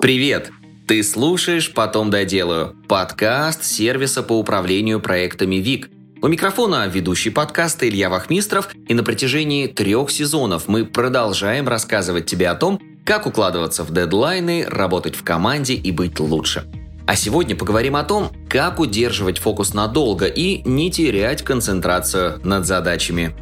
Привет! Ты слушаешь «Потом доделаю» – подкаст сервиса по управлению проектами ВИК. У микрофона ведущий подкаста Илья Вахмистров, и на протяжении трех сезонов мы продолжаем рассказывать тебе о том, как укладываться в дедлайны, работать в команде и быть лучше. А сегодня поговорим о том, как удерживать фокус надолго и не терять концентрацию над задачами.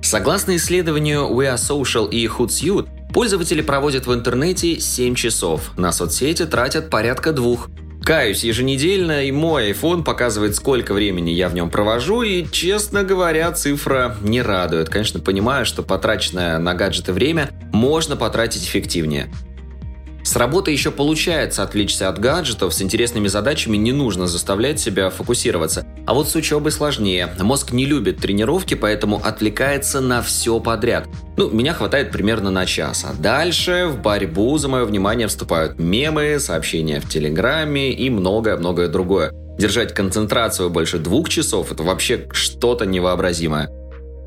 Согласно исследованию We Are Social и Hootsuite, Пользователи проводят в интернете 7 часов, на соцсети тратят порядка двух. Каюсь, еженедельно и мой iPhone показывает, сколько времени я в нем провожу, и, честно говоря, цифра не радует. Конечно, понимаю, что потраченное на гаджеты время можно потратить эффективнее. С работы еще получается отвлечься от гаджетов, с интересными задачами не нужно заставлять себя фокусироваться. А вот с учебой сложнее. Мозг не любит тренировки, поэтому отвлекается на все подряд. Ну, меня хватает примерно на час. А дальше в борьбу за мое внимание вступают мемы, сообщения в Телеграме и многое-многое другое. Держать концентрацию больше двух часов – это вообще что-то невообразимое.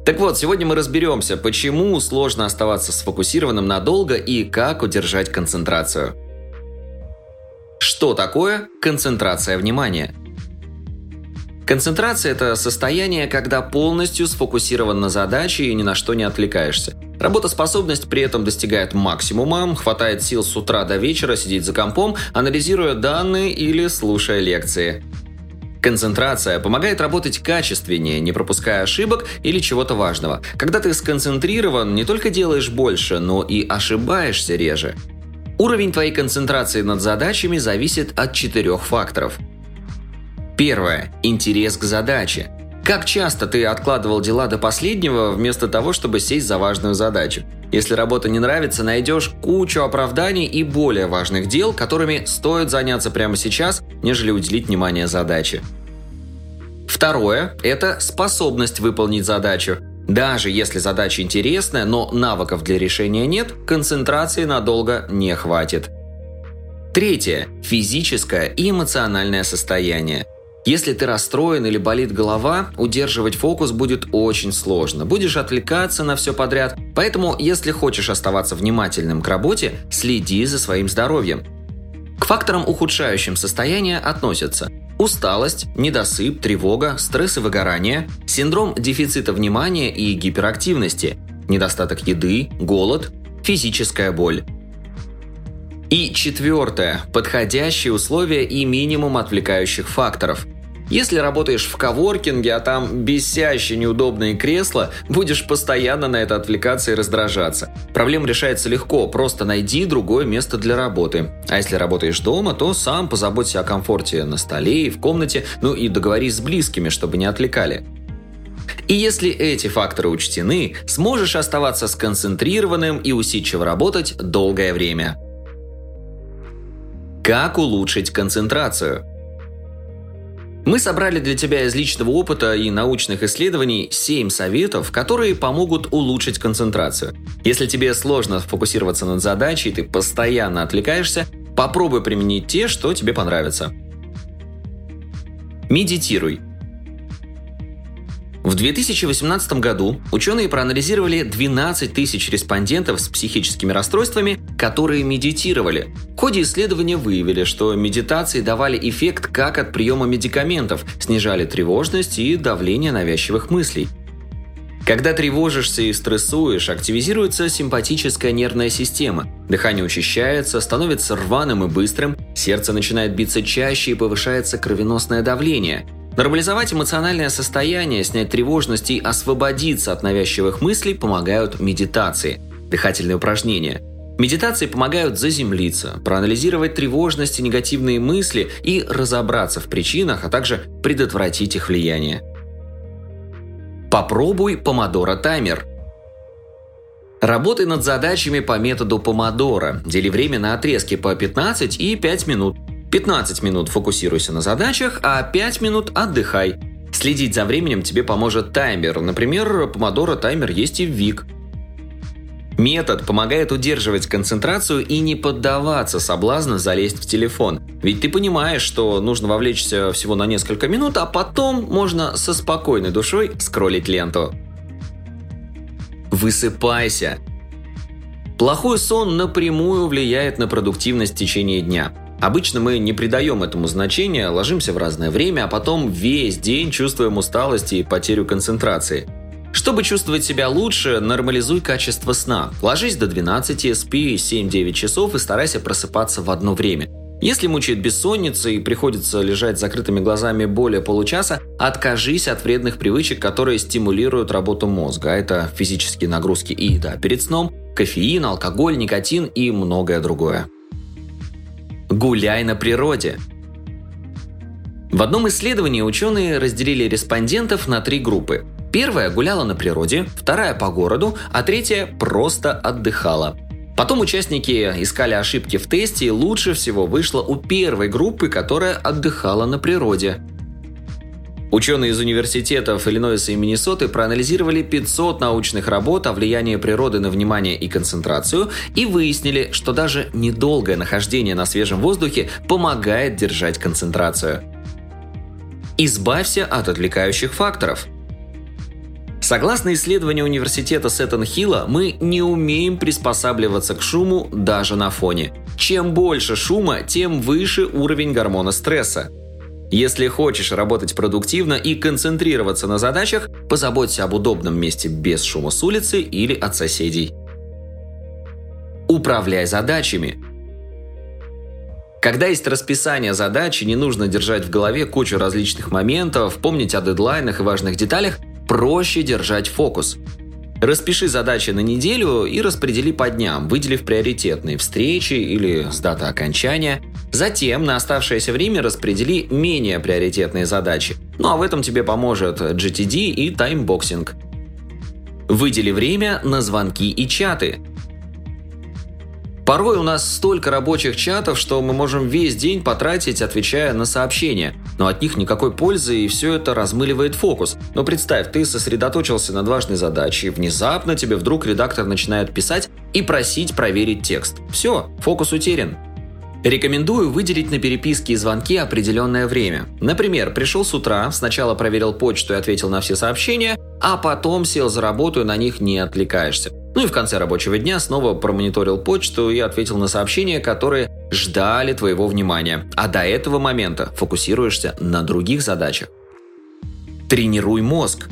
Так вот, сегодня мы разберемся, почему сложно оставаться сфокусированным надолго и как удержать концентрацию. Что такое концентрация внимания? Концентрация – это состояние, когда полностью сфокусирован на задаче и ни на что не отвлекаешься. Работоспособность при этом достигает максимума, хватает сил с утра до вечера сидеть за компом, анализируя данные или слушая лекции. Концентрация помогает работать качественнее, не пропуская ошибок или чего-то важного. Когда ты сконцентрирован, не только делаешь больше, но и ошибаешься реже. Уровень твоей концентрации над задачами зависит от четырех факторов. Первое. Интерес к задаче. Как часто ты откладывал дела до последнего, вместо того, чтобы сесть за важную задачу? Если работа не нравится, найдешь кучу оправданий и более важных дел, которыми стоит заняться прямо сейчас, нежели уделить внимание задаче. Второе – это способность выполнить задачу. Даже если задача интересная, но навыков для решения нет, концентрации надолго не хватит. Третье – физическое и эмоциональное состояние – если ты расстроен или болит голова, удерживать фокус будет очень сложно. Будешь отвлекаться на все подряд. Поэтому, если хочешь оставаться внимательным к работе, следи за своим здоровьем. К факторам, ухудшающим состояние, относятся усталость, недосып, тревога, стресс и выгорание, синдром дефицита внимания и гиперактивности, недостаток еды, голод, физическая боль. И четвертое – подходящие условия и минимум отвлекающих факторов – если работаешь в коворкинге, а там бесящие неудобные кресла, будешь постоянно на это отвлекаться и раздражаться. Проблема решается легко, просто найди другое место для работы. А если работаешь дома, то сам позаботься о комфорте на столе и в комнате, ну и договорись с близкими, чтобы не отвлекали. И если эти факторы учтены, сможешь оставаться сконцентрированным и усидчиво работать долгое время. Как улучшить концентрацию? Мы собрали для тебя из личного опыта и научных исследований 7 советов, которые помогут улучшить концентрацию. Если тебе сложно фокусироваться над задачей, ты постоянно отвлекаешься, попробуй применить те, что тебе понравятся. Медитируй. В 2018 году ученые проанализировали 12 тысяч респондентов с психическими расстройствами, которые медитировали. В ходе исследования выявили, что медитации давали эффект как от приема медикаментов, снижали тревожность и давление навязчивых мыслей. Когда тревожишься и стрессуешь, активизируется симпатическая нервная система. Дыхание учащается, становится рваным и быстрым, сердце начинает биться чаще и повышается кровеносное давление – Нормализовать эмоциональное состояние, снять тревожность и освободиться от навязчивых мыслей помогают медитации, дыхательные упражнения. Медитации помогают заземлиться, проанализировать тревожность и негативные мысли и разобраться в причинах, а также предотвратить их влияние. Попробуй помодоро таймер. Работай над задачами по методу помодоро. Дели время на отрезки по 15 и 5 минут. 15 минут фокусируйся на задачах, а 5 минут отдыхай. Следить за временем тебе поможет таймер. Например, помодоро таймер есть и в ВИК. Метод помогает удерживать концентрацию и не поддаваться соблазну залезть в телефон. Ведь ты понимаешь, что нужно вовлечься всего на несколько минут, а потом можно со спокойной душой скроллить ленту. Высыпайся. Плохой сон напрямую влияет на продуктивность в течение дня. Обычно мы не придаем этому значения, ложимся в разное время, а потом весь день чувствуем усталость и потерю концентрации. Чтобы чувствовать себя лучше, нормализуй качество сна. Ложись до 12, спи 7-9 часов и старайся просыпаться в одно время. Если мучает бессонница и приходится лежать с закрытыми глазами более получаса, откажись от вредных привычек, которые стимулируют работу мозга. Это физические нагрузки и еда перед сном, кофеин, алкоголь, никотин и многое другое. Гуляй на природе. В одном исследовании ученые разделили респондентов на три группы. Первая гуляла на природе, вторая по городу, а третья просто отдыхала – Потом участники искали ошибки в тесте, и лучше всего вышло у первой группы, которая отдыхала на природе. Ученые из университетов Иллинойса и Миннесоты проанализировали 500 научных работ о влиянии природы на внимание и концентрацию и выяснили, что даже недолгое нахождение на свежем воздухе помогает держать концентрацию. Избавься от отвлекающих факторов – Согласно исследованию университета Сеттон-Хилла, мы не умеем приспосабливаться к шуму даже на фоне. Чем больше шума, тем выше уровень гормона стресса. Если хочешь работать продуктивно и концентрироваться на задачах, позаботься об удобном месте без шума с улицы или от соседей. Управляй задачами. Когда есть расписание задач и не нужно держать в голове кучу различных моментов, помнить о дедлайнах и важных деталях, проще держать фокус. Распиши задачи на неделю и распредели по дням, выделив приоритетные встречи или с датой окончания. Затем на оставшееся время распредели менее приоритетные задачи. Ну а в этом тебе поможет GTD и таймбоксинг. Выдели время на звонки и чаты. Порой у нас столько рабочих чатов, что мы можем весь день потратить, отвечая на сообщения. Но от них никакой пользы, и все это размыливает фокус. Но представь, ты сосредоточился над важной задачей, и внезапно тебе вдруг редактор начинает писать и просить проверить текст. Все, фокус утерян. Рекомендую выделить на переписки и звонки определенное время. Например, пришел с утра, сначала проверил почту и ответил на все сообщения, а потом сел за работу и на них не отвлекаешься. Ну и в конце рабочего дня снова промониторил почту и ответил на сообщения, которые ждали твоего внимания. А до этого момента фокусируешься на других задачах. Тренируй мозг.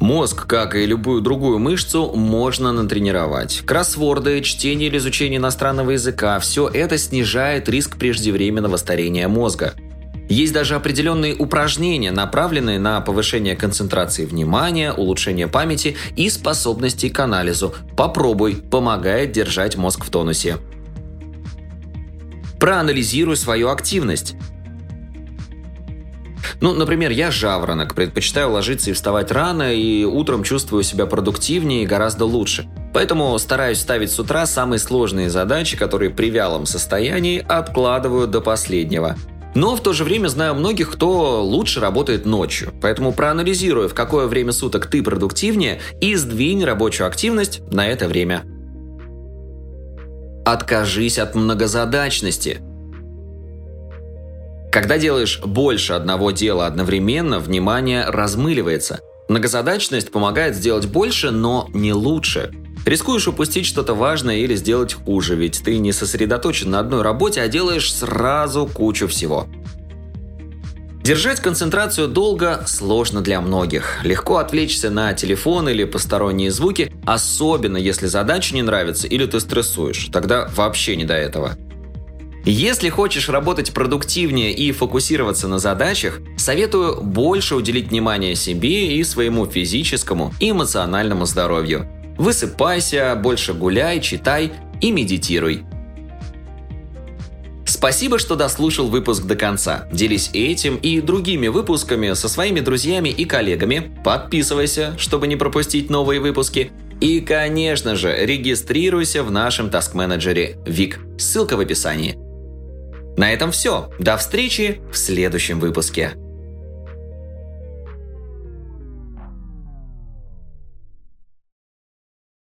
Мозг, как и любую другую мышцу, можно натренировать. Кроссворды, чтение или изучение иностранного языка – все это снижает риск преждевременного старения мозга – есть даже определенные упражнения, направленные на повышение концентрации внимания, улучшение памяти и способностей к анализу. Попробуй, помогает держать мозг в тонусе. Проанализируй свою активность. Ну, например, я жаворонок, предпочитаю ложиться и вставать рано, и утром чувствую себя продуктивнее и гораздо лучше. Поэтому стараюсь ставить с утра самые сложные задачи, которые при вялом состоянии откладываю до последнего. Но в то же время знаю многих, кто лучше работает ночью. Поэтому проанализируй, в какое время суток ты продуктивнее, и сдвинь рабочую активность на это время. Откажись от многозадачности. Когда делаешь больше одного дела одновременно, внимание размыливается. Многозадачность помогает сделать больше, но не лучше. Рискуешь упустить что-то важное или сделать хуже, ведь ты не сосредоточен на одной работе, а делаешь сразу кучу всего. Держать концентрацию долго сложно для многих. Легко отвлечься на телефон или посторонние звуки, особенно если задача не нравится или ты стрессуешь. Тогда вообще не до этого. Если хочешь работать продуктивнее и фокусироваться на задачах, советую больше уделить внимание себе и своему физическому и эмоциональному здоровью. Высыпайся, больше гуляй, читай и медитируй. Спасибо, что дослушал выпуск до конца. Делись этим и другими выпусками со своими друзьями и коллегами. Подписывайся, чтобы не пропустить новые выпуски. И, конечно же, регистрируйся в нашем таск-менеджере ВИК. Ссылка в описании. На этом все. До встречи в следующем выпуске.